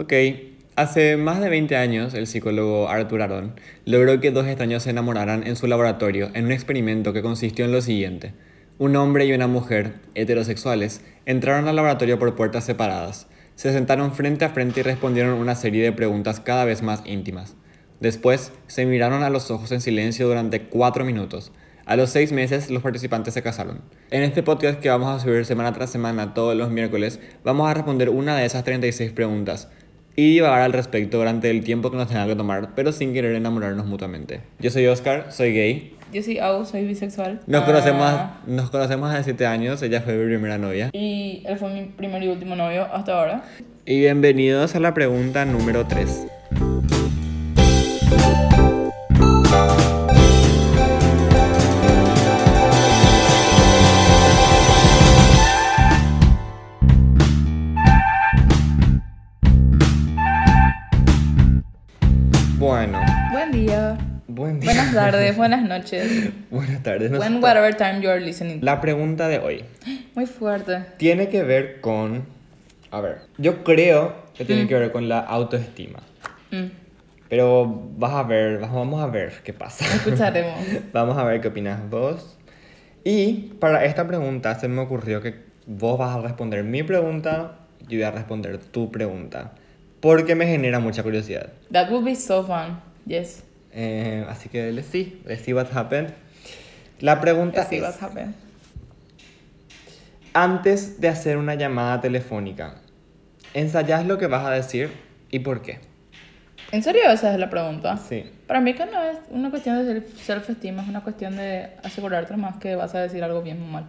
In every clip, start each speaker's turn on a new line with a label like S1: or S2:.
S1: Ok, hace más de 20 años el psicólogo Arthur Aron logró que dos extraños se enamoraran en su laboratorio en un experimento que consistió en lo siguiente. Un hombre y una mujer, heterosexuales, entraron al laboratorio por puertas separadas. Se sentaron frente a frente y respondieron una serie de preguntas cada vez más íntimas. Después, se miraron a los ojos en silencio durante cuatro minutos. A los seis meses, los participantes se casaron. En este podcast que vamos a subir semana tras semana todos los miércoles, vamos a responder una de esas 36 preguntas y divagar al respecto durante el tiempo que nos tenga que tomar, pero sin querer enamorarnos mutuamente. Yo soy Oscar, soy gay.
S2: Yo soy Au, soy bisexual.
S1: Nos,
S2: Ah,
S1: conocemos, nos conocemos hace 7 años, ella fue mi primera novia.
S2: Y él fue mi primer y último novio hasta ahora.
S1: Y bienvenidos a la pregunta número 3.
S2: Buen día. Buenas tardes, buenas noches.
S1: Buenas tardes.
S2: When
S1: está-
S2: whatever time you are listening.
S1: La pregunta de hoy
S2: Muy fuerte.
S1: tiene que ver con... A ver, yo creo que
S2: Mm.
S1: tiene que ver con la autoestima.
S2: Mm,
S1: Pero vas a ver, vamos a ver qué pasa.
S2: escucharemos.
S1: Vamos a ver qué opinas vos. Y para esta pregunta se me ocurrió que vos vas a responder mi pregunta, yo voy a responder tu pregunta. Porque me genera mucha curiosidad.
S2: That would be so fun. Yes.
S1: Eh, así que let's see, let's see what happened. La pregunta
S2: Let's see
S1: es,
S2: what happened.
S1: antes de hacer una llamada telefónica, ¿ensayás lo que vas a decir y por qué?
S2: ¿En serio esa es la pregunta?
S1: Sí.
S2: Para mí que no es una cuestión de self- self-esteem, es una cuestión de asegurarte más que vas a decir algo bien o mal.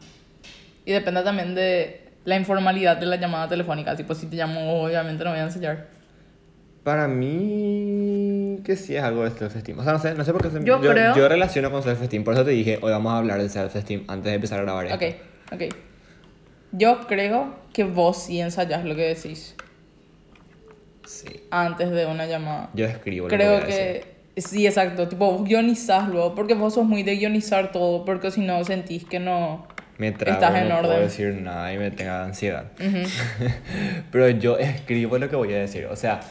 S2: Y depende también de la informalidad de la llamada telefónica. Tipo, si te llamo, obviamente no voy a ensayar.
S1: Para mí, que sí es algo de self-esteem. O sea, no sé, no sé por qué. se-
S2: Yo creo-
S1: yo relaciono con self-esteem. Por eso te dije, hoy vamos a hablar de self-esteem antes de empezar a grabar esto.
S2: Ok, ok. Yo creo que vos sí ensayás lo que decís
S1: Sí.
S2: antes de una llamada.
S1: Yo escribo lo que
S2: Creo
S1: voy a decir.
S2: que sí, exacto. Tipo, vos guionizás luego, porque vos sos muy de guionizar todo, porque si no sentís que no.
S1: Me trago,
S2: estás en
S1: no puedo
S2: orden.
S1: decir nada y me tenga ansiedad. Pero yo escribo lo que voy a decir. O sea,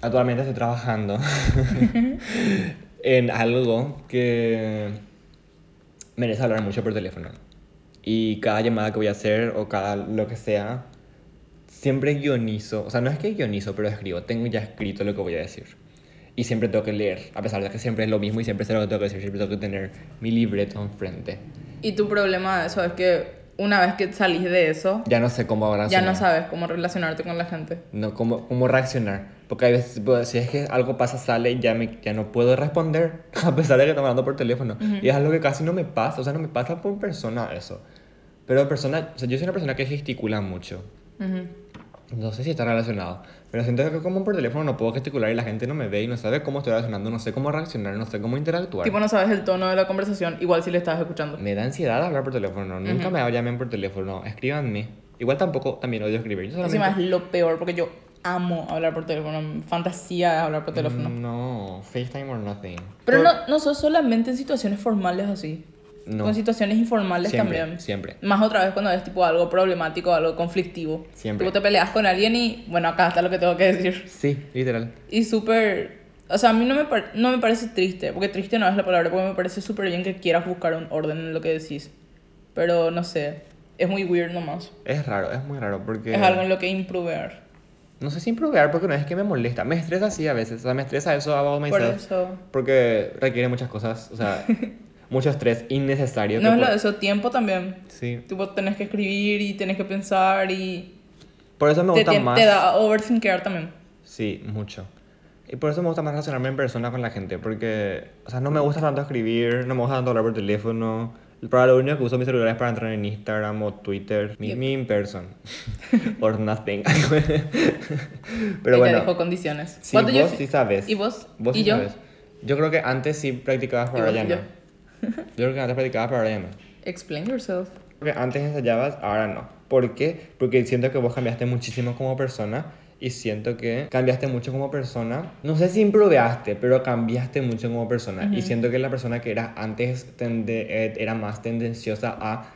S1: actualmente estoy trabajando en algo que merece hablar mucho por teléfono. Y cada llamada que voy a hacer o cada lo que sea, siempre guionizo. O sea, no es que guionizo, pero escribo. Tengo ya escrito lo que voy a decir. Y siempre tengo que leer, a pesar de que siempre es lo mismo y siempre sé lo que tengo que decir. Siempre tengo que tener mi libreto enfrente.
S2: Y tu problema de eso es que una vez que salís de eso,
S1: Ya no sé cómo ahora
S2: ya no sabes cómo relacionarte con la gente.
S1: no, cómo, cómo reaccionar. Porque hay veces, pues, si es que algo pasa, sale ya, me, ya no puedo responder, a pesar de que estamos hablando por teléfono. Y es algo que casi no me pasa, o sea, no me pasa por persona eso. Pero persona, o sea, yo soy una persona que gesticula mucho.
S2: Ujú.
S1: No sé si está relacionado, pero siento que como por teléfono no puedo gesticular y la gente no me ve y no sabe cómo estoy reaccionando, no sé cómo reaccionar, no sé cómo interactuar.
S2: Tipo, no sabes el tono de la conversación, igual si le estás escuchando.
S1: Me da ansiedad hablar por teléfono, nunca me llamen por teléfono, escríbanme. Igual tampoco, también odio escribir. Yo solamente...
S2: Encima es lo peor, porque yo amo hablar por teléfono. Fantasía hablar por teléfono.
S1: No, FaceTime or nothing.
S2: Pero
S1: Por-
S2: no, no sos solamente en situaciones formales así.
S1: No.
S2: Con situaciones informales
S1: Siempre,
S2: también.
S1: siempre.
S2: Más otra vez cuando es tipo algo problemático, algo conflictivo.
S1: Siempre.
S2: Tipo te peleas con alguien y bueno, acá está lo que tengo que decir.
S1: Sí, literal.
S2: Y súper... O sea, a mí no me, par- no me parece triste, porque triste no es la palabra, porque me parece súper bien que quieras buscar un orden en lo que decís. Pero no sé, es muy weird nomás.
S1: Es raro, es muy raro porque...
S2: Es algo en lo que improver.
S1: No sé si improvisar porque no es que me molesta. Me estresa así a veces. O sea, me estresa eso about
S2: Por
S1: myself.
S2: eso...
S1: Porque requiere muchas cosas. O sea, mucho estrés innecesario.
S2: No es lo
S1: por-
S2: de eso, tiempo también.
S1: Sí.
S2: Tipo, tenés que escribir y tenés que pensar y...
S1: Por eso me gusta
S2: te-
S1: más...
S2: te da overthinker también.
S1: Sí, mucho. Y por eso me gusta más relacionarme en persona con la gente. Porque, o sea, no me gusta tanto escribir, no me gusta tanto hablar por teléfono. Para lo único que uso mi celular es para entrar en Instagram o Twitter. Mi,
S2: Yep.
S1: mi in person. Or nothing. Pero
S2: Ella
S1: bueno.
S2: dijo condiciones.
S1: Sí,
S2: ¿Cuánto
S1: vos
S2: yo-
S1: sí sabes.
S2: ¿Y vos?
S1: Vos
S2: ¿Y
S1: sí
S2: yo?
S1: sabes. Yo creo que antes sí practicabas, pero
S2: ¿Y
S1: ahora
S2: vos
S1: ya
S2: y
S1: no. Yo creo que antes practicabas, ya no.
S2: Explain yourself.
S1: Creo que antes ensayabas, ahora no. ¿Por qué? Porque siento que vos cambiaste muchísimo como persona y siento que cambiaste mucho como persona. No sé si improveaste, pero cambiaste mucho como persona. Y siento que la persona que eras antes tende- eh, era más tendenciosa a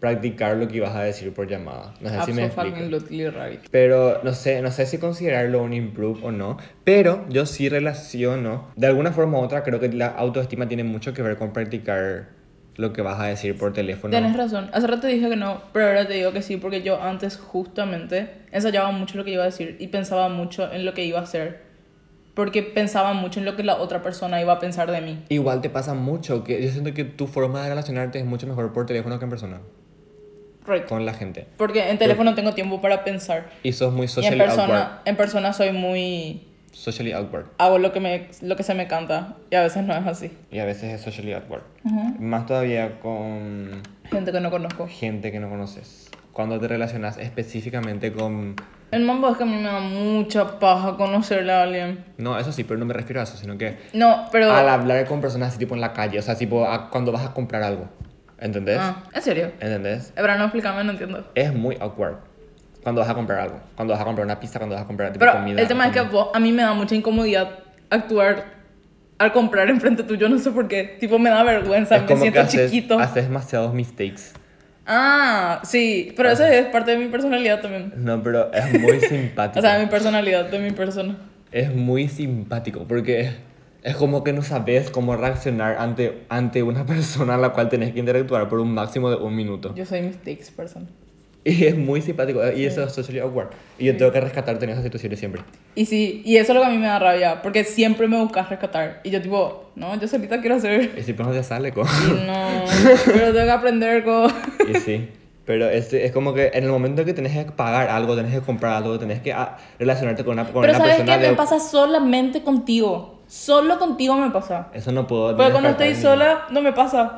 S1: practicar lo que ibas a decir por llamada. No sé si me explico.
S2: Absolutely.
S1: Pero no sé, no sé si considerarlo un improve o no. Pero yo sí relaciono, de alguna forma u otra, creo que la autoestima tiene mucho que ver con practicar lo que vas a decir por teléfono.
S2: Tienes razón. Hace rato dije que no, pero ahora te digo que sí, porque yo antes justamente ensayaba mucho lo que iba a decir y pensaba mucho en lo que iba a hacer. Porque pensaba mucho en lo que la otra persona iba a pensar de mí.
S1: Igual te pasa mucho, que yo siento que tu forma de relacionarte es mucho mejor por teléfono que en persona.
S2: Right.
S1: Con la gente.
S2: Porque en teléfono tengo tiempo para pensar.
S1: Y sos muy
S2: Y en
S1: awkward.
S2: persona, en persona soy muy...
S1: Socially awkward.
S2: Hago lo que, me, lo que se me canta y a veces no es así.
S1: Y a veces es socially awkward. Más todavía con
S2: Gente que no conozco.
S1: gente que no conoces. Cuando te relacionas específicamente con...
S2: El mambo es que a mí me da mucha paja conocerle a alguien.
S1: No, eso sí, pero no me refiero a eso, sino que
S2: No, pero...
S1: al hablar con personas así tipo en la calle, o sea, tipo a- cuando vas a comprar algo. ¿Entendés?
S2: Ah, ¿En serio?
S1: ¿Entendés?
S2: Pero no explícame, no entiendo.
S1: Es muy awkward. Cuando vas a comprar algo. Cuando vas a comprar una pizza, cuando vas a comprar tipo
S2: Pero
S1: comida.
S2: el tema es que vos- a mí me da mucha incomodidad actuar al comprar enfrente tuyo, no sé por qué. Tipo, me da vergüenza,
S1: es
S2: me
S1: como que
S2: siento
S1: haces,
S2: chiquito.
S1: haces demasiados mistakes.
S2: Ah, sí, pero eso es parte de mi personalidad también.
S1: No, pero es muy simpático.
S2: O sea, mi personalidad, de mi persona.
S1: Es muy simpático porque es como que no sabes cómo reaccionar ante, ante una persona a la cual tenés que interactuar por un máximo de un minuto.
S2: Yo soy mistakes person.
S1: Y es muy simpático. Y eso es socially awkward. Y yo tengo que rescatarte en esas situaciones siempre.
S2: Y sí, y eso es lo que a mí me da rabia, porque siempre me buscas rescatar. Y yo tipo, no, yo solita quiero hacer.
S1: Y siempre no te sale, co.
S2: Y no, pero tengo que aprender con...
S1: Y sí. Pero este, es como que en el momento que tenés que pagar algo, tenés que comprar algo, tenés que ah, relacionarte con una, con
S2: Pero
S1: una
S2: ¿sabes
S1: persona
S2: qué?
S1: de...
S2: Me pasa solamente contigo. Solo contigo me pasa.
S1: Eso no puedo
S2: Porque cuando estoy
S1: ni-
S2: sola, no me pasa.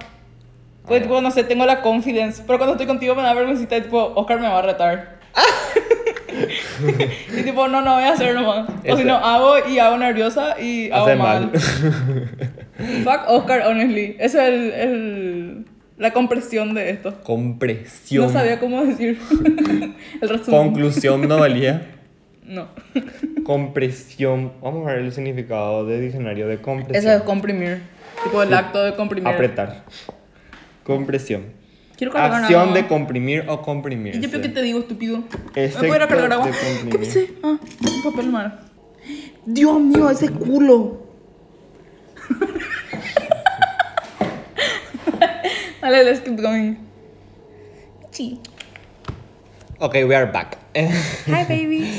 S1: Ah,
S2: tipo, no sé, tengo la confidence. Pero cuando estoy contigo me da vergüenza y tipo, Oscar me va a retar. y tipo, no, no voy a hacer nomás. O si
S1: Este-
S2: no, hago y hago nerviosa y hago mal.
S1: mal.
S2: Fuck Oscar, honestly. Esa es el, el- la compresión de esto.
S1: Compresión.
S2: No sabía cómo decir el resumen.
S1: Conclusión no valía.
S2: no.
S1: Compresión. Vamos a ver el significado de diccionario de compresión.
S2: Eso es comprimir. Tipo, el acto de comprimir.
S1: Apretar. Compresión.
S2: Quiero cargar
S1: Acción de comprimir o comprimir.
S2: Y yo creo que te digo, estúpido. ¿Me
S1: Efecto
S2: puedo ir a cargar agua? ¿Qué pisé? Ah, un papel malo. Dios mío, ese culo. Dale, let's keep going. Sí.
S1: Ok, we are back.
S2: Hi, baby.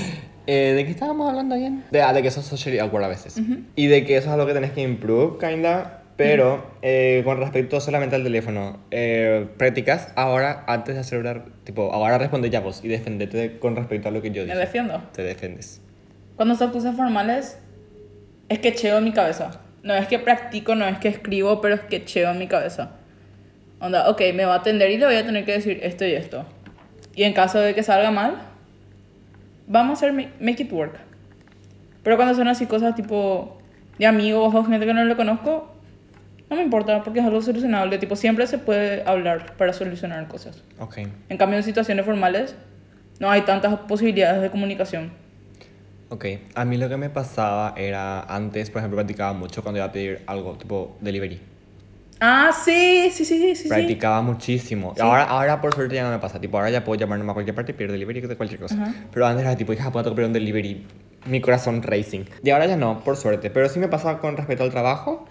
S1: Eh, ¿De qué estábamos hablando bien? De, ah, de que eso es socially awkward a veces. Y de que eso es algo que tenés que improve, kinda. Pero eh, con respecto solamente al teléfono, eh, practicas ahora antes de una. Tipo, ahora responde ya vos y defendete de- con respecto a lo que yo
S2: Me
S1: dije.
S2: defiendo.
S1: Te defendes.
S2: Cuando son cosas formales, es que cheo en mi cabeza. No es que practico, no es que escribo, pero es que cheo en mi cabeza. Onda, ok, me va a atender y le voy a tener que decir esto y esto. Y en caso de que salga mal, vamos a hacer ma- make it work. Pero cuando son así cosas tipo de amigos o gente que no le conozco, no me importa porque es algo solucionable. Tipo, siempre se puede hablar para solucionar cosas.
S1: Ok.
S2: En cambio, en situaciones formales, no hay tantas posibilidades de comunicación.
S1: Ok. A mí lo que me pasaba era antes, por ejemplo, practicaba mucho cuando iba a pedir algo tipo delivery.
S2: Ah, sí, sí, sí, sí, sí. sí.
S1: Practicaba muchísimo. Ahora, ahora por suerte ya no me pasa. Tipo, ahora ya puedo llamarme a cualquier parte y pedir delivery de cualquier cosa.
S2: Ajá.
S1: Pero antes era tipo, hija, puedo pedir un delivery. Mi corazón racing. Y ahora ya no, por suerte. Pero sí me pasa con respecto al trabajo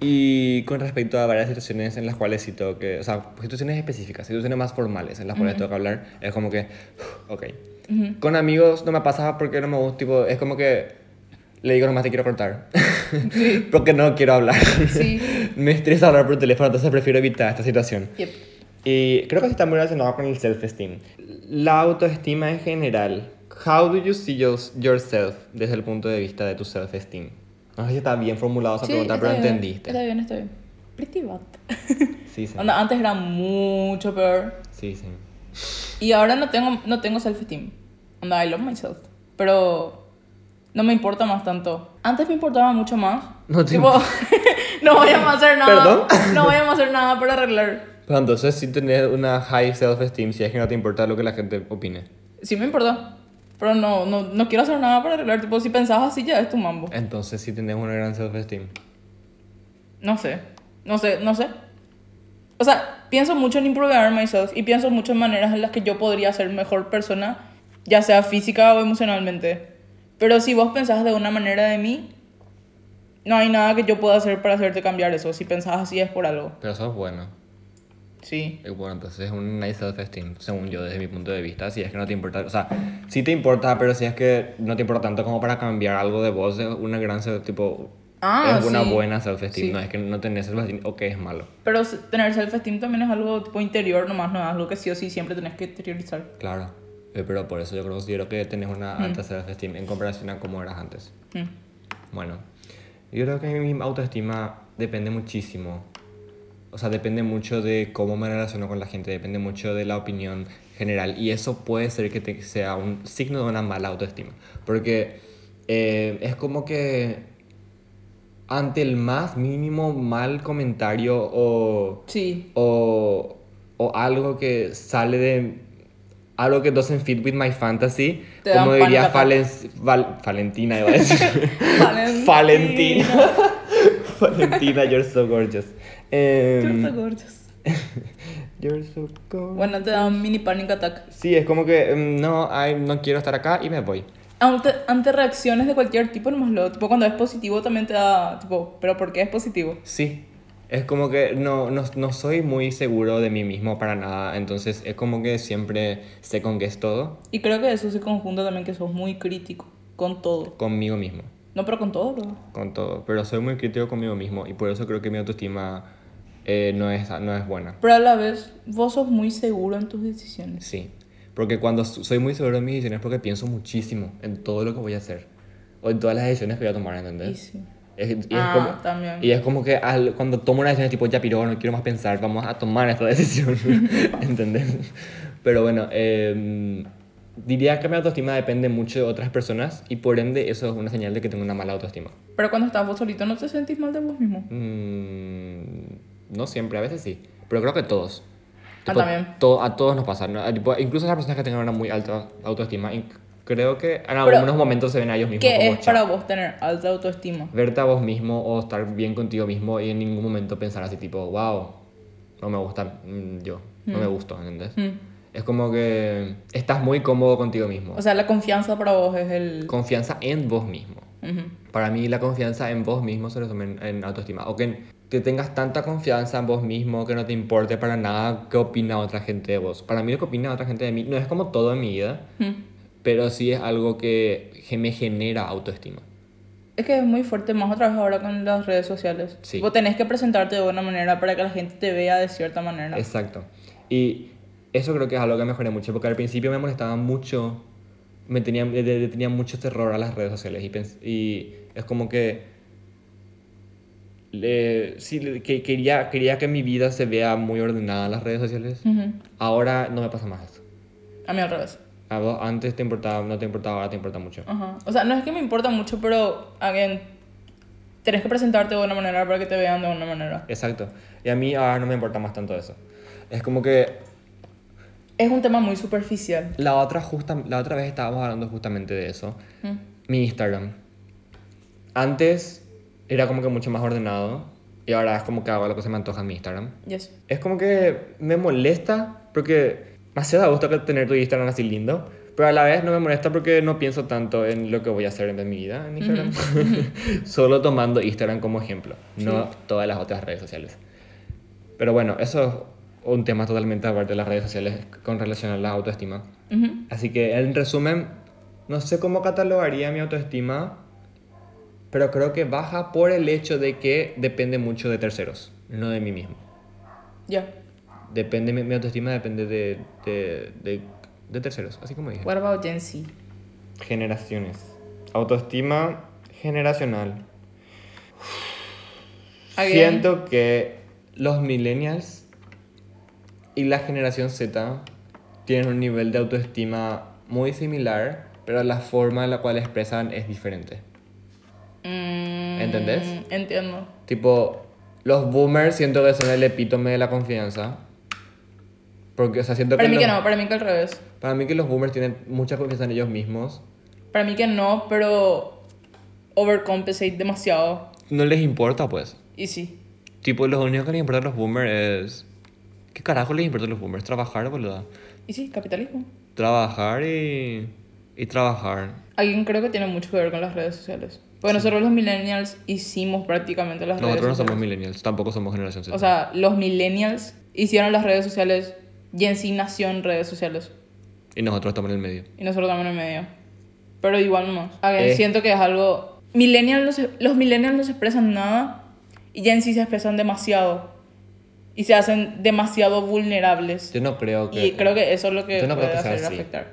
S1: y con respecto a varias situaciones en las cuales sí tengo que... O sea, situaciones específicas, situaciones más formales en las cuales tengo que hablar. Es como que, ok. Con amigos no me pasa porque no me gusta, tipo, es como que le digo nomás te quiero cortar. porque no quiero hablar.
S2: Sí.
S1: me estresa hablar por teléfono, entonces prefiero evitar esta situación.
S2: Yep.
S1: Y creo que sí está muy relacionado con el self-esteem. La autoestima en general. How do you see yours- yourself desde el punto de vista de tu self-esteem? No sé si está bien formulado esa
S2: Sí,
S1: pregunta, pero
S2: bien,
S1: entendiste.
S2: Está bien, está bien. Pretty bad.
S1: Sí, sí.
S2: Onda, antes era mucho peor.
S1: Sí, sí.
S2: Y ahora no tengo, no tengo self-esteem. Onda, I love myself. Pero no me importa más tanto. Antes me importaba mucho más.
S1: No te
S2: Tipo, no voy a hacer nada.
S1: ¿Perdón?
S2: No voy a hacer nada para arreglar.
S1: Pero entonces sí tener una high self-esteem si es que no te importa lo que la gente opine.
S2: Sí me importa. Pero no, no, no quiero hacer nada para arreglar. Tipo, si pensabas así, ya es tu mambo.
S1: Entonces sí tenés una gran self-esteem.
S2: No sé. No sé, no sé. O sea, pienso mucho en improver myself y pienso mucho en maneras en las que yo podría ser mejor persona, ya sea física o emocionalmente. Pero si vos pensás de una manera de mí, no hay nada que yo pueda hacer para hacerte cambiar eso. Si pensás así es por algo.
S1: Pero eso es bueno.
S2: Sí.
S1: Bueno, entonces es un nice self-esteem, según yo, desde mi punto de vista. Si es que no te importa, o sea, sí te importa, pero si es que no te importa tanto como para cambiar algo de vos, es una gran, tipo,
S2: Ah,
S1: es una
S2: sí.
S1: buena self-esteem.
S2: Sí.
S1: No es que no tenés self-esteem o que es malo.
S2: Pero tener self-esteem también es algo tipo interior nomás, no es algo que sí o sí siempre tenés que exteriorizar.
S1: Claro. Eh, Pero por eso yo considero que tenés una alta self-esteem en comparación a cómo eras antes.
S2: Mm.
S1: Bueno, yo creo que mi autoestima depende muchísimo. O sea, depende mucho de cómo me relaciono con la gente, depende mucho de la opinión general. Y eso puede ser que te- sea un signo de una mala autoestima. Porque eh, es como que ante el más mínimo mal comentario o,
S2: Sí.
S1: o, o algo que sale de algo que doesn't fit with my fantasy,
S2: Te
S1: como diría Falen- Val- Valentina, iba a decir.
S2: Valentina.
S1: Valentina. Valentina, you're so gorgeous. Em,
S2: You're so gorgeous.
S1: you're so gorgeous.
S2: Bueno, te da un mini panic attack.
S1: Sí, es como que em, no, ay, no quiero estar acá y me voy.
S2: Ante, ante reacciones de cualquier tipo, nomás lo, tipo cuando es positivo también te da, tipo, pero ¿por qué es positivo?
S1: Sí. Es como que no, no, no soy muy seguro de mí mismo para nada, entonces es como que siempre sé con qué es todo,
S2: Y creo que eso se conjunta también que sos muy crítico con todo.
S1: conmigo mismo.
S2: No, pero con todo, bro.
S1: con todo, pero soy muy crítico conmigo mismo y por eso creo que mi autoestima eh, no, es, no es buena.
S2: Pero a la vez, vos sos muy seguro en tus decisiones.
S1: Sí, porque cuando soy muy seguro de mis decisiones es porque pienso muchísimo en todo lo que voy a hacer o en todas las decisiones que voy a tomar,
S2: Y
S1: ¿entendés?
S2: sí.
S1: Es, y, es
S2: Ah,
S1: como,
S2: también.
S1: y es como que al- cuando tomo una decisión es tipo, ya piró, no quiero más pensar, vamos a tomar esta decisión, ¿entendés? Pero bueno, em, diría que mi autoestima depende mucho de otras personas y por ende eso es una señal de que tengo una mala autoestima.
S2: Pero cuando estás vos solito, ¿no te sentís mal de vos mismo?
S1: Mm, no siempre, a veces sí. Pero creo que todos.
S2: Ah, también.
S1: to- a todos nos pasa. ¿no? Tipo, incluso las personas que tengan una muy alta autoestima, creo que en
S2: Pero,
S1: algunos momentos se ven a ellos mismos
S2: ¿Qué
S1: como
S2: es para vos tener alta autoestima?
S1: Verte a vos mismo o estar bien contigo mismo y en ningún momento pensar así, tipo, wow, no me gusta mm, yo, no me gusto, ¿entendés?
S2: Mm.
S1: Es como que estás muy cómodo contigo mismo.
S2: O sea, la confianza para vos es el...
S1: Confianza en vos mismo.
S2: Ujú.
S1: Para mí la confianza en vos mismo se resume en, en autoestima. O que, que tengas tanta confianza en vos mismo que no te importe para nada qué opina otra gente de vos. Para mí lo que opina otra gente de mí no es como todo en mi vida,
S2: Mm.
S1: pero sí es algo que, que me genera autoestima.
S2: Es que es muy fuerte, más otra vez ahora con las redes sociales.
S1: Sí.
S2: Vos tenés que presentarte de buena manera para que la gente te vea de cierta manera.
S1: Exacto. Y eso creo que es algo que mejoré mucho, porque al principio me molestaba mucho, me tenía, le- le tenía mucho terror a las redes sociales y, y es como que, le- sí, que quería, quería que mi vida se vea muy ordenada en las redes sociales.
S2: Ujú.
S1: Ahora no me pasa más eso.
S2: A mí al revés.
S1: A vos antes te importaba, no te importaba, ahora te importa mucho.
S2: Ajá. O sea, no es que me importa mucho, pero, again, tenés que presentarte de buena manera para que te vean de buena manera.
S1: Exacto. Y a mí ahora no me importa más tanto eso. Es como que
S2: Es un tema muy superficial.
S1: la otra, justa, la otra vez estábamos hablando justamente de eso.
S2: Mm.
S1: Mi Instagram. Antes era como que mucho más ordenado y ahora es como que hago lo que se me antoja en mi Instagram.
S2: Yes.
S1: Es como que me molesta porque me hace da gusto tener tu Instagram así lindo, pero a la vez no me molesta porque no pienso tanto en lo que voy a hacer en mi vida en Instagram. Solo tomando Instagram como ejemplo, no todas las otras redes sociales. Pero bueno, eso es un tema totalmente aparte de las redes sociales con relación a la autoestima. Así que en resumen, no sé cómo catalogaría mi autoestima, pero creo que baja por el hecho de que depende mucho de terceros, no de mí mismo.
S2: Ya.
S1: Depende, mi, mi autoestima depende de, de, de, de terceros, así como dije.
S2: What about Gen Z?
S1: Generaciones. Autoestima generacional.
S2: Again.
S1: Siento que los millennials y la generación Z tienen un nivel de autoestima muy similar, pero la forma en la cual expresan es diferente.
S2: Mm,
S1: ¿Entendés?
S2: Entiendo.
S1: Tipo, los boomers siento que son el epítome de la confianza. Porque, o sea, siento
S2: Para
S1: que
S2: mí que
S1: los-
S2: no, para mí que al revés.
S1: Para mí que los boomers tienen mucha confianza en ellos mismos.
S2: Para mí que no, pero overcompensate demasiado.
S1: No les importa, pues.
S2: Y sí.
S1: Tipo, lo único que les importa a los boomers es ¿Qué carajo les importa a los boomers? Trabajar, boluda.
S2: Y sí, capitalismo.
S1: Trabajar y. y trabajar.
S2: Alguien creo que tiene mucho que ver con las redes sociales. Porque nosotros los millennials hicimos prácticamente las
S1: Nosotros no
S2: redes
S1: somos
S2: sociales.
S1: millennials, tampoco somos generación Z.
S2: O sea, los millennials hicieron las redes sociales y en sí nació en redes sociales.
S1: y nosotros estamos en el medio.
S2: Y nosotros también en medio. Pero igual no.
S1: Eh.
S2: siento que es algo... Millennials no se- los millennials no se expresan nada y Gen Z se expresan demasiado. Y se hacen demasiado vulnerables.
S1: Yo no creo que.
S2: Y creo que eso es lo que
S1: Yo no creo
S2: puede
S1: que sea
S2: hacer
S1: así.
S2: afectar.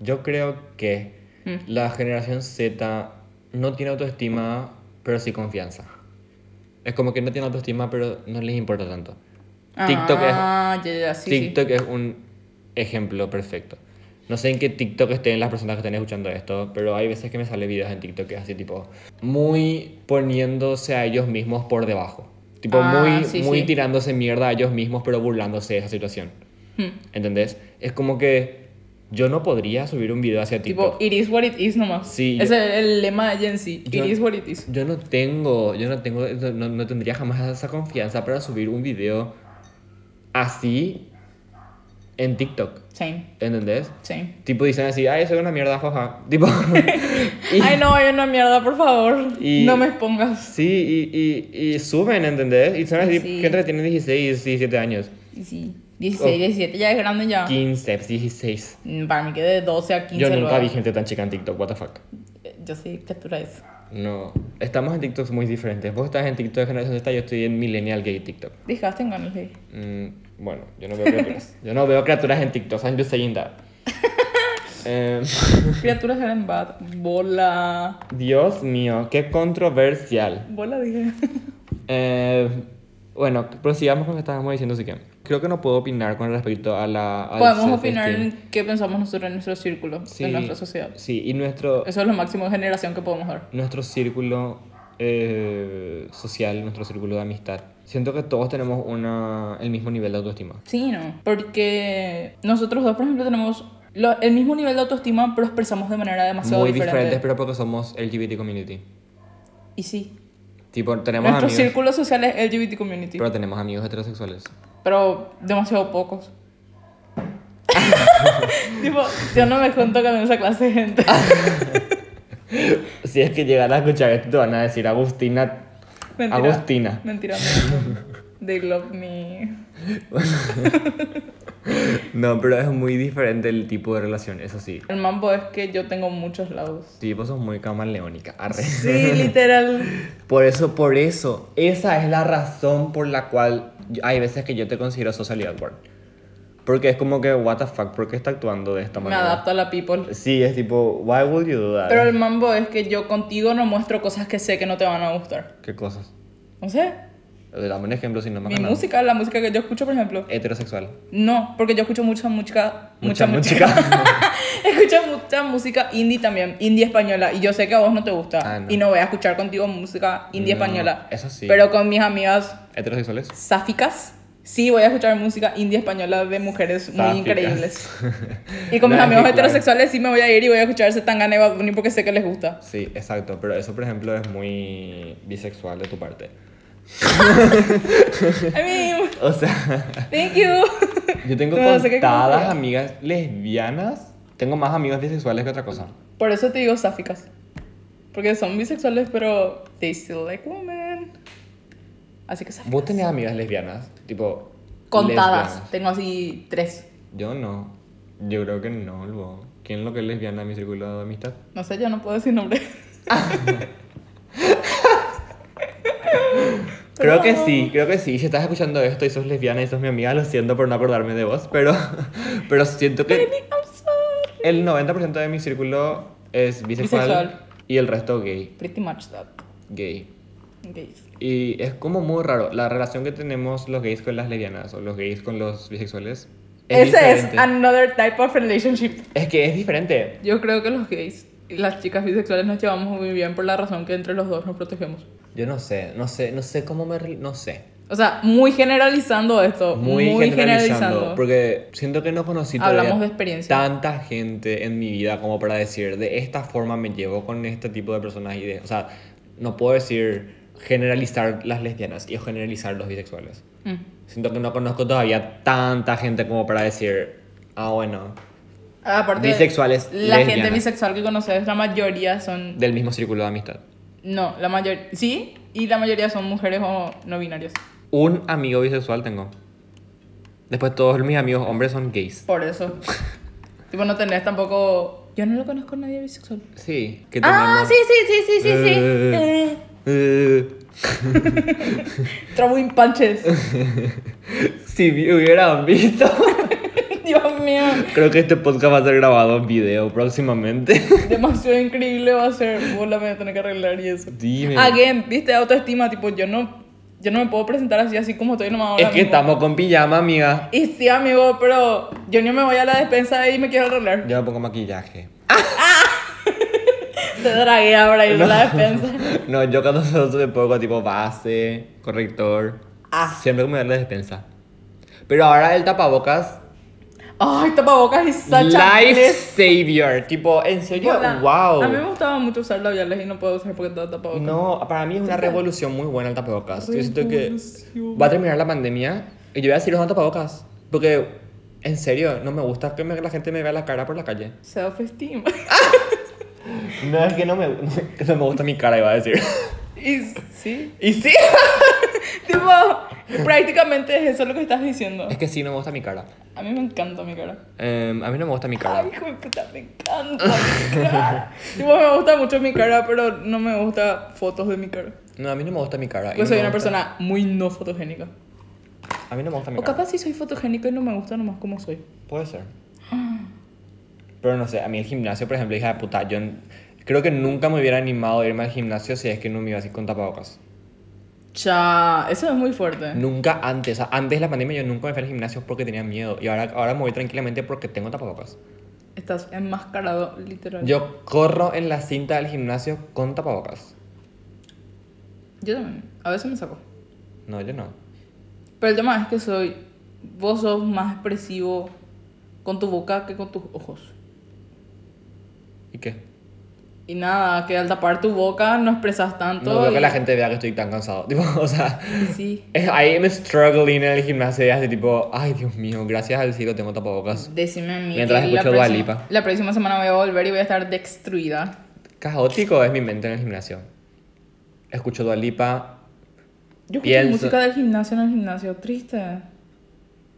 S1: Yo creo que
S2: Mm.
S1: la generación Z no tiene autoestima, pero sí confianza. Es como que no tiene autoestima, pero no les importa tanto. TikTok es
S2: ah, sí,
S1: TikTok es un ejemplo perfecto. No sé en qué TikTok estén las personas que estén escuchando esto, pero hay veces que me sale videos en TikTok que es así tipo muy poniéndose a ellos mismos por debajo. Tipo
S2: Ah,
S1: muy
S2: sí,
S1: muy tirándose mierda a ellos mismos pero burlándose de esa situación.
S2: Hmm.
S1: ¿Entendés? Es como que yo no podría subir un video hacia TikTok.
S2: Tipo, it is what it is nomás.
S1: Sí,
S2: Ese
S1: yo-
S2: es el lema de Gen Z. It
S1: Yo-
S2: is what it is.
S1: Yo no tengo, yo no tengo, no, no tendría jamás esa confianza para subir un video así en TikTok.
S2: Same,
S1: ¿Entendés?
S2: same.
S1: Tipo dicen así, ay, soy una mierda, jaja. Tipo. y-
S2: Ay, no, hay una mierda, por favor.
S1: Y-
S2: No me expongas.
S1: Sí, y, y, y suben, ¿entendés? Y son así,
S2: Sí.
S1: gente que tiene 16, 17 años.
S2: Sí, 16,
S1: Oh.
S2: 17, ya es grande ya.
S1: 15, 16.
S2: Mm, Para mí que de 12 a 15
S1: Yo nunca
S2: luego.
S1: vi gente tan chica en TikTok, what the fuck.
S2: Eh, Yo sí, captura eso.
S1: No, estamos en TikToks muy diferentes. Vos estás en TikTok de generación Z, yo estoy en Millennial Gay TikTok.
S2: Dejaste en ganas de...
S1: Mm, bueno, yo no veo criaturas. yo no veo criaturas en TikTok, I'm just saying that. Em,
S2: Criaturas eran bad. Bola.
S1: Dios mío, qué controversial.
S2: Bola dije.
S1: Eh, bueno, prosigamos con lo que estábamos diciendo, así que creo que no puedo opinar con respecto a la. al
S2: Podemos opinar en qué pensamos nosotros en nuestro círculo,
S1: Sí,
S2: en nuestra sociedad.
S1: Sí, y nuestro,
S2: Eso es lo máximo de generación que podemos dar.
S1: nuestro círculo eh, social, nuestro círculo de amistad. Siento que todos tenemos una, el mismo nivel de autoestima.
S2: Sí, no. Porque nosotros dos, por ejemplo, tenemos lo- el mismo nivel de autoestima, pero expresamos de manera demasiado
S1: Muy
S2: diferente.
S1: diferentes, pero porque somos LGBT community.
S2: Y sí.
S1: Tipo, tenemos
S2: Nuestro
S1: amigos,
S2: círculo social es LGBT community.
S1: pero tenemos amigos heterosexuales.
S2: Pero demasiado pocos. tipo, yo no me junto con esa clase de gente.
S1: Si es que llegan a escuchar esto, te van a decir Agustina.
S2: Mentira.
S1: Agustina.
S2: Mentira. They love me.
S1: No, pero es muy diferente el tipo de relación, eso sí.
S2: El mambo es que yo tengo muchos lados.
S1: Sí, vos sos muy camaleónica. Arre.
S2: Sí, literal.
S1: Por eso, por eso, esa es la razón por la cual hay veces que yo te considero socially awkward. Porque es como que, what the fuck, ¿por qué está actuando de esta
S2: Me
S1: manera?
S2: adapto a la people.
S1: Sí, es tipo, why would you do that?
S2: Pero el mambo es que yo contigo no muestro cosas que sé que no te van a gustar.
S1: ¿Qué cosas?
S2: No sé.
S1: Dame un ejemplo si no me
S2: Mi
S1: ganas.
S2: música, la música que yo escucho, por ejemplo.
S1: Heterosexual.
S2: No, porque yo escucho mucha música.
S1: Mucha música.
S2: escucho mucha música indie también, indie española. Y yo sé que a vos no te gusta.
S1: Ah, no.
S2: Y no voy a escuchar contigo música indie
S1: No,
S2: española.
S1: eso sí.
S2: Pero con mis amigas
S1: ¿Heterosexuales?
S2: sáficas, sí voy a escuchar música indie española de mujeres muy
S1: Sáficas.
S2: increíbles. Y con mis
S1: No,
S2: amigos
S1: que claro.
S2: heterosexuales sí me voy a ir y voy a escuchar ese Tangana y Bad Bunny porque sé que les gusta.
S1: Sí, exacto. Pero eso, por ejemplo, es muy bisexual de tu parte.
S2: I mean,
S1: O sea,
S2: thank you.
S1: yo tengo
S2: No,
S1: contadas amigas lesbianas. Tengo más amigos bisexuales que otra cosa.
S2: Por eso te digo sáficas. Porque son bisexuales, pero they still like women. Así que sáficas.
S1: ¿Vos tenés amigas lesbianas? Tipo.
S2: Contadas.
S1: lesbianas.
S2: Tengo así tres.
S1: Yo no. Yo creo que no, luego. ¿Quién es lo que es lesbiana en mi círculo de amistad?
S2: No sé, yo no puedo decir nombre.
S1: Creo que sí, creo que sí. Si estás escuchando esto y sos lesbiana y sos mi amiga, lo siento por no acordarme de vos, pero, pero siento que
S2: Baby, I'm sorry.
S1: el 90% de mi círculo es bisexual,
S2: Bisexual.
S1: y el resto gay.
S2: Pretty much that.
S1: Gay.
S2: Gays.
S1: Y es como muy raro. La relación que tenemos los gays con las lesbianas o los gays con los bisexuales es
S2: Ese es
S1: diferente.
S2: another type of relationship.
S1: Es que es diferente.
S2: Yo creo que los gays las chicas bisexuales nos llevamos muy bien por la razón que entre los dos nos protegemos.
S1: Yo no sé, no sé, no sé cómo me... No sé.
S2: O sea, muy generalizando esto.
S1: Muy,
S2: Muy,
S1: generalizando,
S2: generalizando.
S1: Porque siento que no conocí todavía
S2: Hablamos de experiencia.
S1: tanta gente en mi vida como para decir de esta forma me llevo con este tipo de personas y de, o sea, no puedo decir generalizar las lesbianas y generalizar los bisexuales.
S2: Mm.
S1: Siento que no conozco todavía tanta gente como para decir, ah, bueno,
S2: Aparte,
S1: Bisexuales,
S2: La gente bisexual que conoces, la mayoría son.
S1: del mismo círculo de amistad.
S2: No, la mayoría. Sí, y la mayoría son mujeres o no binarias.
S1: Un amigo bisexual tengo. Después todos mis amigos hombres son gays.
S2: Por eso. tipo, no tenés tampoco. Yo no lo conozco a nadie bisexual.
S1: Sí, que
S2: Ah, sí, sí, sí, sí, sí, sí.
S1: Eh.
S2: Eh,
S1: Eh,
S2: Trabuin Panches.
S1: si me hubieran visto.
S2: Mío.
S1: Creo que este podcast va a ser grabado en video próximamente.
S2: Demasiado increíble va a ser. Vos la me voy a tener que arreglar y eso.
S1: Dime.
S2: Again, viste, autoestima. Tipo, yo no. Yo no me puedo presentar así, así como estoy nomás ahora
S1: es que estamos con pijama, amiga.
S2: Y sí, amigo, pero yo no me voy a la despensa y me quiero arreglar.
S1: Yo me pongo maquillaje.
S2: Se draguea para ir a la despensa.
S1: No, yo cuando solo me pongo tipo base, corrector.
S2: Ah.
S1: Siempre me da la despensa. Pero ahora el tapabocas.
S2: Ay, tapabocas y sacha.
S1: Life savior. Tipo, en serio,
S2: Hola.
S1: wow.
S2: A mí me gustaba mucho usar labiales y no puedo usar porque todo tapabocas.
S1: No, para mí es una revolución muy buena el tapabocas. Yo siento que
S2: Revolución.
S1: va a terminar la pandemia y yo voy a seguir usando tapabocas. Porque, en serio, no me gusta que me- la gente me vea la cara por la calle.
S2: Self-esteem.
S1: No, es que no me, que no me gusta mi cara, iba a decir.
S2: y sí.
S1: Y sí.
S2: Tipo, prácticamente es eso lo que estás diciendo.
S1: Es que sí, no me gusta mi cara.
S2: A mí me encanta mi cara.
S1: Em, a mí no me gusta mi cara.
S2: Ay, hijo de puta, me encanta mi cara. tipo, me gusta mucho mi cara, pero no me gusta fotos de mi cara.
S1: No, a mí no me gusta mi cara. y
S2: Pues
S1: no
S2: soy una
S1: gusta-
S2: persona muy no fotogénica.
S1: A mí no me gusta mi
S2: O
S1: cara.
S2: capaz sí soy fotogénica y no me gusta nomás como soy.
S1: Puede ser. Pero no sé, a mí el gimnasio, por ejemplo, hija de puta, yo creo que nunca me hubiera animado a irme al gimnasio si es que no me iba así con tapabocas.
S2: Ya, eso es muy fuerte.
S1: Nunca antes, o sea, antes de la pandemia yo nunca me fui al gimnasio porque tenía miedo. Y ahora, ahora me voy tranquilamente porque tengo tapabocas.
S2: Estás enmascarado, literal.
S1: Yo corro en la cinta del gimnasio con tapabocas.
S2: Yo también. A veces me saco.
S1: No, yo no.
S2: Pero el tema es que soy. Vos sos más expresivo con tu boca que con tus ojos.
S1: ¿Y qué?
S2: Y nada, que al tapar tu boca no expresas tanto.
S1: No que
S2: y-
S1: la gente vea que estoy tan cansado. Tipo, o sea,
S2: Sí.
S1: I am struggling en el gimnasio y así tipo, ay Dios mío, gracias al cielo tengo tapabocas.
S2: Decime a mí.
S1: Mientras
S2: que
S1: escucho
S2: la próxima-
S1: Lipa.
S2: La próxima semana voy a volver y voy a estar destruida.
S1: Caótico es mi mente en el gimnasio. Escucho Dua Lipa.
S2: Yo escucho
S1: Pienso-
S2: música del gimnasio en el gimnasio. Triste.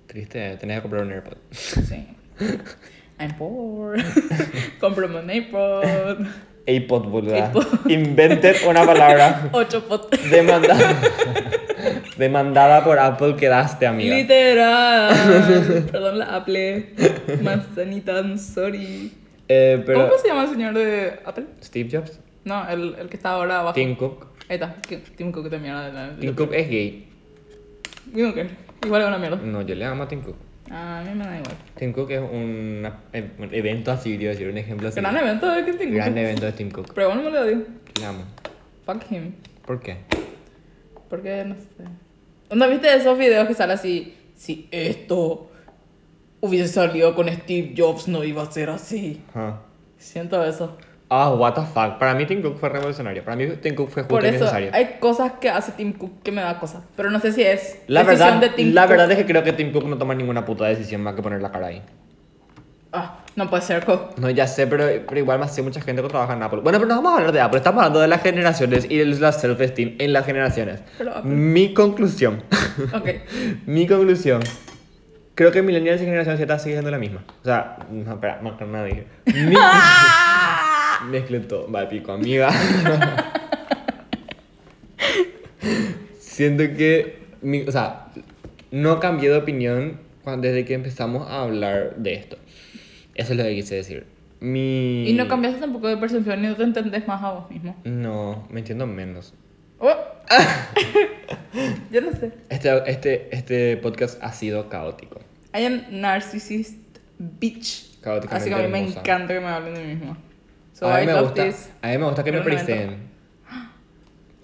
S1: Triste, tenés que comprar un AirPod.
S2: Sí. I'm poor. Cómprame un.
S1: AirPod, boluda.
S2: AirPod.
S1: Invented una palabra.
S2: Ocho pot.
S1: Demandada. Demandada por Apple quedaste, amiga.
S2: Literal. Perdón la Apple. Manzanita, I'm sorry.
S1: Eh, pero.
S2: ¿Cómo se llama el señor de Apple?
S1: Steve Jobs,
S2: No, el, el que está ahora abajo.
S1: Tim Cook.
S2: Ahí está. Tim Cook la-
S1: Tim Cook es gay.
S2: Igual es una mierda.
S1: No, yo le amo a Tim Cook.
S2: A mí me da igual.
S1: Tim Cook es un, evento así, a decir, un ejemplo así.
S2: Gran evento de Tim Cook.
S1: Gran evento de Tim Cook.
S2: Pero bueno, me lo odio.
S1: Le amo.
S2: Fuck him.
S1: ¿Por qué?
S2: Porque no sé. ¿Dónde viste esos videos que sale así? Si esto hubiese salido con Steve Jobs, no iba a ser así.
S1: Ajá.
S2: Siento eso.
S1: Ah, what the fuck. Para mí Tim Cook fue revolucionario. Para mí Tim Cook fue justo
S2: Por
S1: y
S2: eso
S1: necesario.
S2: hay cosas que hace Tim Cook que me da cosas. Pero no sé si es
S1: La
S2: decisión
S1: verdad,
S2: de Tim
S1: la
S2: Cook.
S1: verdad es que creo que Tim Cook no toma ninguna puta decisión más que poner la cara ahí.
S2: Ah, no puede ser Cook.
S1: No, ya sé, pero, pero igual más sé mucha gente que trabaja en Apple. Bueno, pero no vamos a hablar de Apple, estamos hablando de las generaciones y de la self-esteem en las generaciones.
S2: Pero Apple.
S1: Mi conclusión,
S2: Ok.
S1: mi conclusión, creo que Millennials y Generación Z sigue siendo la misma. O sea, no, espera, no, dije. Mi... Mezclé todo, va pico, amiga. Siento que, mi- o sea, no cambié de opinión cuando, desde que empezamos a hablar de esto. Eso es lo que quise decir. Mi...
S2: Y no cambiaste tampoco de percepción ni no te entendés más a vos mismo.
S1: No, me entiendo menos.
S2: Oh. Yo no sé.
S1: Este, este, este podcast ha sido caótico.
S2: I am narcissist bitch. Así que a mí me
S1: hermosa.
S2: encanta que me hablen de mí misma. So
S1: a, mí
S2: I
S1: me
S2: love
S1: gusta,
S2: this.
S1: a mí me gusta que me
S2: Pero evento.
S1: presenten.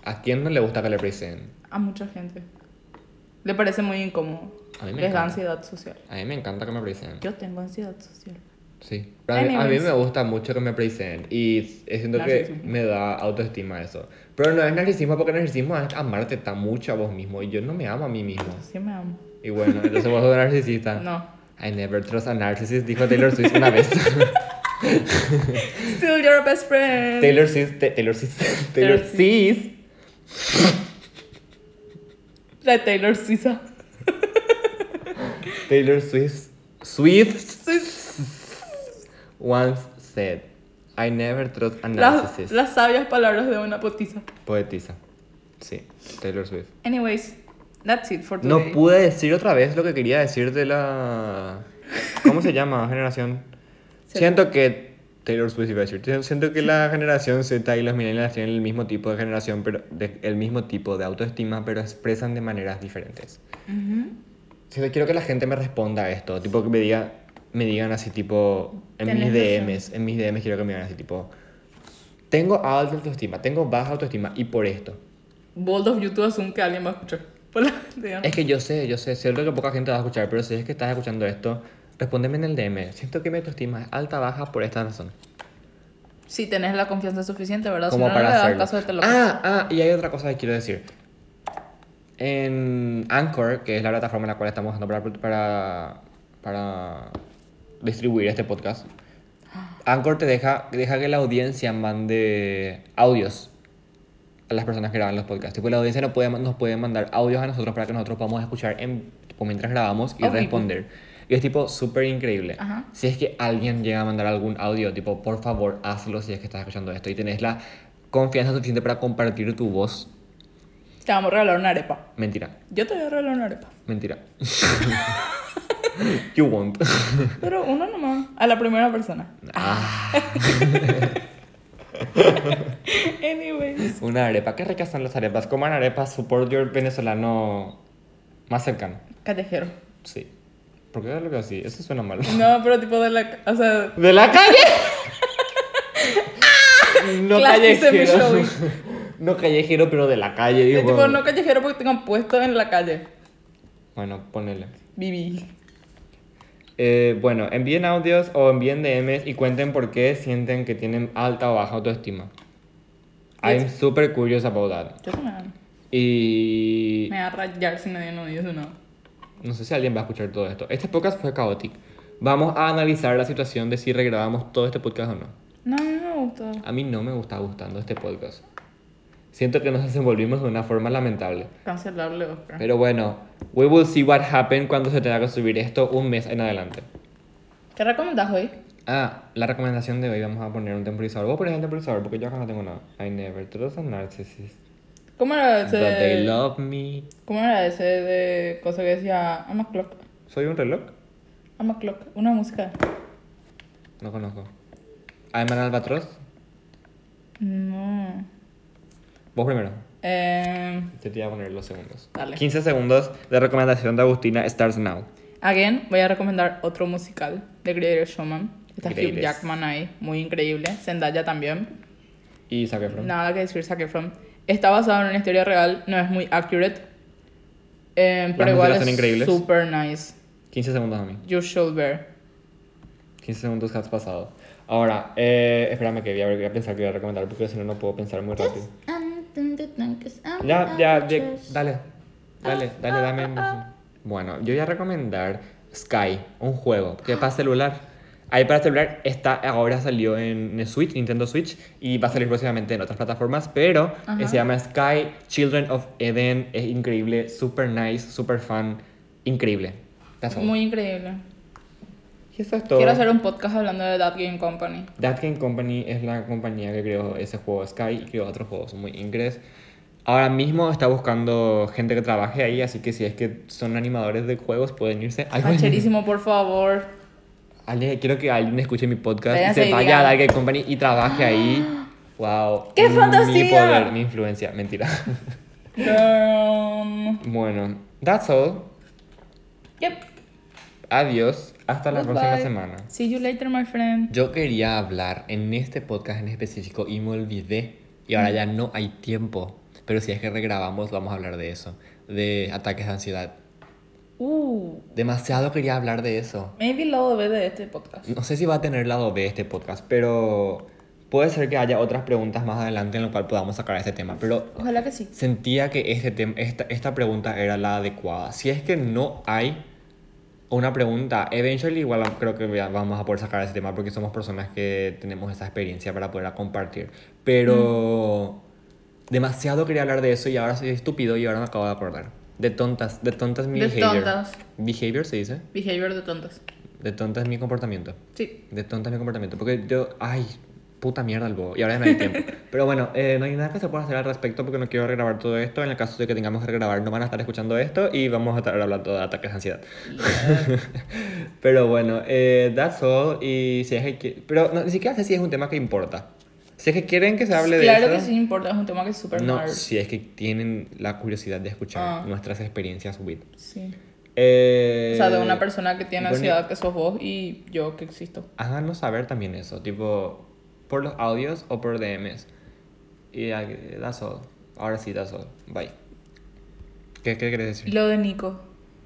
S1: ¿A quién no le gusta que le presenten?
S2: A mucha gente. Le parece muy incómodo.
S1: A mí me
S2: Les da
S1: encanta.
S2: ansiedad social.
S1: A mí me encanta que me presenten.
S2: Yo tengo ansiedad social.
S1: Sí. Pero a, mí, a mí
S2: Anyways.
S1: me gusta mucho que me presenten. Y siento que
S2: Narcisismo.
S1: me da autoestima eso. Pero no es narcisismo porque narcisismo es amarte tan mucho a vos mismo. Y yo no me amo a mí mismo.
S2: Sí me amo.
S1: Y bueno, entonces vos sos narcisista.
S2: No.
S1: I never trust a narcissist, dijo Taylor Swift una vez.
S2: Still your best friend.
S1: Taylor Swift, te- Taylor Swift, Taylor Swift.
S2: La Taylor Sisa.
S1: Taylor Swift. Swift once said, I never trust a
S2: Las,
S1: narcissist.
S2: las sabias palabras de una potiza.
S1: Poetisa. Sí, Taylor Swift.
S2: Anyways, that's it for today.
S1: No pude decir otra vez lo que quería decir de la. ¿Cómo se llama? Generación. Siento que. Taylor Swift iba a decir. Siento que la generación Z y los millennials tienen el mismo tipo de generación, pero de- el mismo tipo de autoestima, pero expresan de maneras diferentes.
S2: Ujú.
S1: Siento- quiero que la gente me responda a esto. Tipo que me diga. Me digan así, tipo. En mis
S2: Tenés razón.
S1: DMs. En mis DMs quiero que me digan así, tipo. Tengo alta autoestima, tengo baja autoestima, y por esto.
S2: Bold of YouTube asume que alguien va a escuchar.
S1: Es que yo sé, yo sé, siento que poca gente va a escuchar, pero si es que estás escuchando esto, respóndeme en el DM. Siento que mi autoestima es alta baja por esta razón.
S2: Si tenés la confianza suficiente, ¿verdad?
S1: Como
S2: si no,
S1: para
S2: no le das
S1: hacerlo.
S2: caso de te lo
S1: Ah, ah, y hay otra cosa que quiero decir. En Anchor, que es la plataforma en la cual estamos usando para, para, para distribuir este podcast, Anchor te deja, deja que la audiencia mande audios a las personas que graban los podcasts. Tipo, la audiencia no puede, nos puede mandar audios a nosotros para que nosotros podamos escuchar en, mientras grabamos y
S2: people.
S1: responder. Y es tipo súper increíble.
S2: Ajá.
S1: Si es que alguien llega a mandar algún audio, tipo, por favor, hazlo si es que estás escuchando esto y tenés la confianza suficiente para compartir tu voz.
S2: Te vamos a regalar una arepa.
S1: Mentira,
S2: Yo te voy a regalar una arepa.
S1: mentira. you won't.
S2: Pero uno nomás. A la primera persona.
S1: Ah,
S2: Anyways.
S1: una arepa. Qué ricas son las arepas. Coman arepas, support your venezolano más cercano.
S2: Callejero.
S1: Sí. ¿Por qué que así? Eso suena mal.
S2: No, pero tipo de la. O sea.
S1: ¿De la calle? no callejero. No callejero, pero de la calle. Digo.
S2: tipo no callejero porque tengan puesto en la calle.
S1: Bueno, ponele.
S2: Viví.
S1: Eh, bueno, envíen audios o envíen DMs y cuenten por qué sienten que tienen alta o baja autoestima. I'm super curious about that.
S2: Yo también.
S1: Y
S2: Me va a rayar si nadie no dice nada.
S1: No sé si alguien va a escuchar todo esto. Este podcast fue caótico. Vamos a analizar la situación de si regrabamos todo este podcast o no.
S2: No, a mí me gusta.
S1: A mí no me está gustando este podcast. Siento que nos desenvolvimos de una forma lamentable.
S2: Cancelable, Oscar.
S1: Pero bueno, we will see what happens cuando se tenga que subir esto un mes en adelante.
S2: ¿Qué recomendás hoy?
S1: Ah, la recomendación de hoy vamos a poner un temporizador. Voy a poner el temporizador porque yo acá no tengo nada. I never trust a narcissist.
S2: ¿Cómo era ese?
S1: But they love me.
S2: ¿Cómo era ese de cosa que decía I'm a clock?
S1: ¿Soy un reloj?
S2: I'm a clock. Una música.
S1: No conozco. I'm an albatros.
S2: No.
S1: Vos primero.
S2: Eh,
S1: te voy a poner los segundos.
S2: Dale.
S1: 15 segundos de recomendación de Agustina starts now.
S2: again, voy a recomendar otro musical de Greatest Showman. Está Hugh
S1: Greatest.
S2: Jackman ahí, muy increíble. Zendaya también.
S1: Y Zac Efron.
S2: Nada que decir, Zac Efron. Está basado en una historia real, no es muy accurate. eh, pero igual es
S1: increíbles.
S2: super nice.
S1: 15 segundos a mí.
S2: You should bear.
S1: 15 segundos has pasado. Ahora, eh, espérame que voy a, voy a pensar que voy a recomendar porque si no, no puedo pensar muy rápido. Ya, ya, ya, dale. Dale, dale, dame. Bueno, yo voy a recomendar Sky, un juego que para celular. Ahí para celular está, ahora salió en Switch, Nintendo Switch, y va a salir próximamente en otras plataformas, pero
S2: Ajá.
S1: se llama Sky Children of Eden. Es increíble, super nice, super fun, increíble.
S2: Muy increíble.
S1: Y eso es todo.
S2: Quiero hacer un podcast hablando de That Game Company.
S1: That Game Company es la compañía que creó ese juego Sky y creó otros juegos muy ingres. Ahora mismo está buscando gente que trabaje ahí, así que si es que son animadores de juegos pueden irse.
S2: Rancherísimo, por favor.
S1: Alguien- quiero que alguien escuche mi podcast
S2: Váyanse
S1: y se vaya a Game Company y trabaje ahí. Wow.
S2: ¡Qué
S1: Mi
S2: fantasía!
S1: poder, mi influencia. Mentira.
S2: Um,
S1: bueno, that's all.
S2: yep.
S1: Adiós. Hasta la próxima semana.
S2: See you later, my friend.
S1: Yo quería hablar en este podcast en específico y me olvidé. Y ahora ya no hay tiempo. Pero si es que regrabamos, vamos a hablar de eso. De ataques de ansiedad.
S2: Uh,
S1: Demasiado quería hablar de eso.
S2: maybe lado B de este podcast.
S1: No sé si va a tener lado B este podcast, pero Puede ser que haya otras preguntas más adelante en lo cual podamos sacar este tema, pero
S2: Ojalá que sí.
S1: sentía que este tem- esta, esta pregunta era la adecuada. Si es que no hay una pregunta, eventually igual creo que vamos a poder sacar ese tema porque somos personas que tenemos esa experiencia para poder compartir. Pero demasiado quería hablar de eso y ahora soy estúpido y ahora me acabo de acordar. De tontas, de tontas mi
S2: De
S1: behavior.
S2: tontas.
S1: Behavior se dice.
S2: Behavior de tontas.
S1: De tontas mi comportamiento.
S2: Sí.
S1: De tontas mi comportamiento. Porque yo, ay, puta mierda el bobo. Y ahora ya no hay tiempo. Pero bueno, eh, no hay nada que se pueda hacer al respecto porque no quiero regrabar todo esto. En el caso de que tengamos que regrabar, no van a estar escuchando esto y vamos a estar hablando de ataques de ansiedad. Pero bueno, eh, that's all. Y si es que. Pero no, ni siquiera sé si es un tema que importa. Si es que quieren que se hable de
S2: Claro
S1: eso.
S2: que sí importa, es un tema que es súper
S1: No, si es que tienen la curiosidad de escuchar
S2: Ah.
S1: nuestras experiencias with.
S2: Sí.
S1: Eh,
S2: O sea, de una persona que tiene
S1: bueno,
S2: ansiedad que sos vos y yo que existo.
S1: Háganos saber también eso, tipo, por los audios o por DMs. Y ah, that's all. Ahora sí, that's all. Bye. ¿Qué, qué querés decir?
S2: Lo de Nico.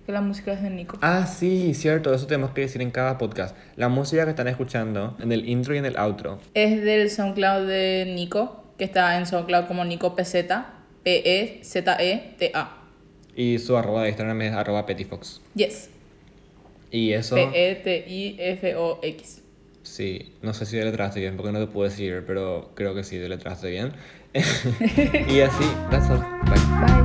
S2: Que la música es de Nico.
S1: Ah, sí, cierto, eso tenemos que decir en cada podcast. La música que están escuchando, en el intro y en el outro,
S2: Es del SoundCloud de Nico, que está en SoundCloud como Nico PZ, E P-E-Z-E-T-A.
S1: y su arroba de Instagram es arroba petifox.
S2: Yes.
S1: Y eso,
S2: P-E-T-I-F-O-X.
S1: sí, no sé si deletraste bien, porque no te puedo decir, pero creo que sí, deletraste bien. y así, that's all. Bye.
S2: Bye.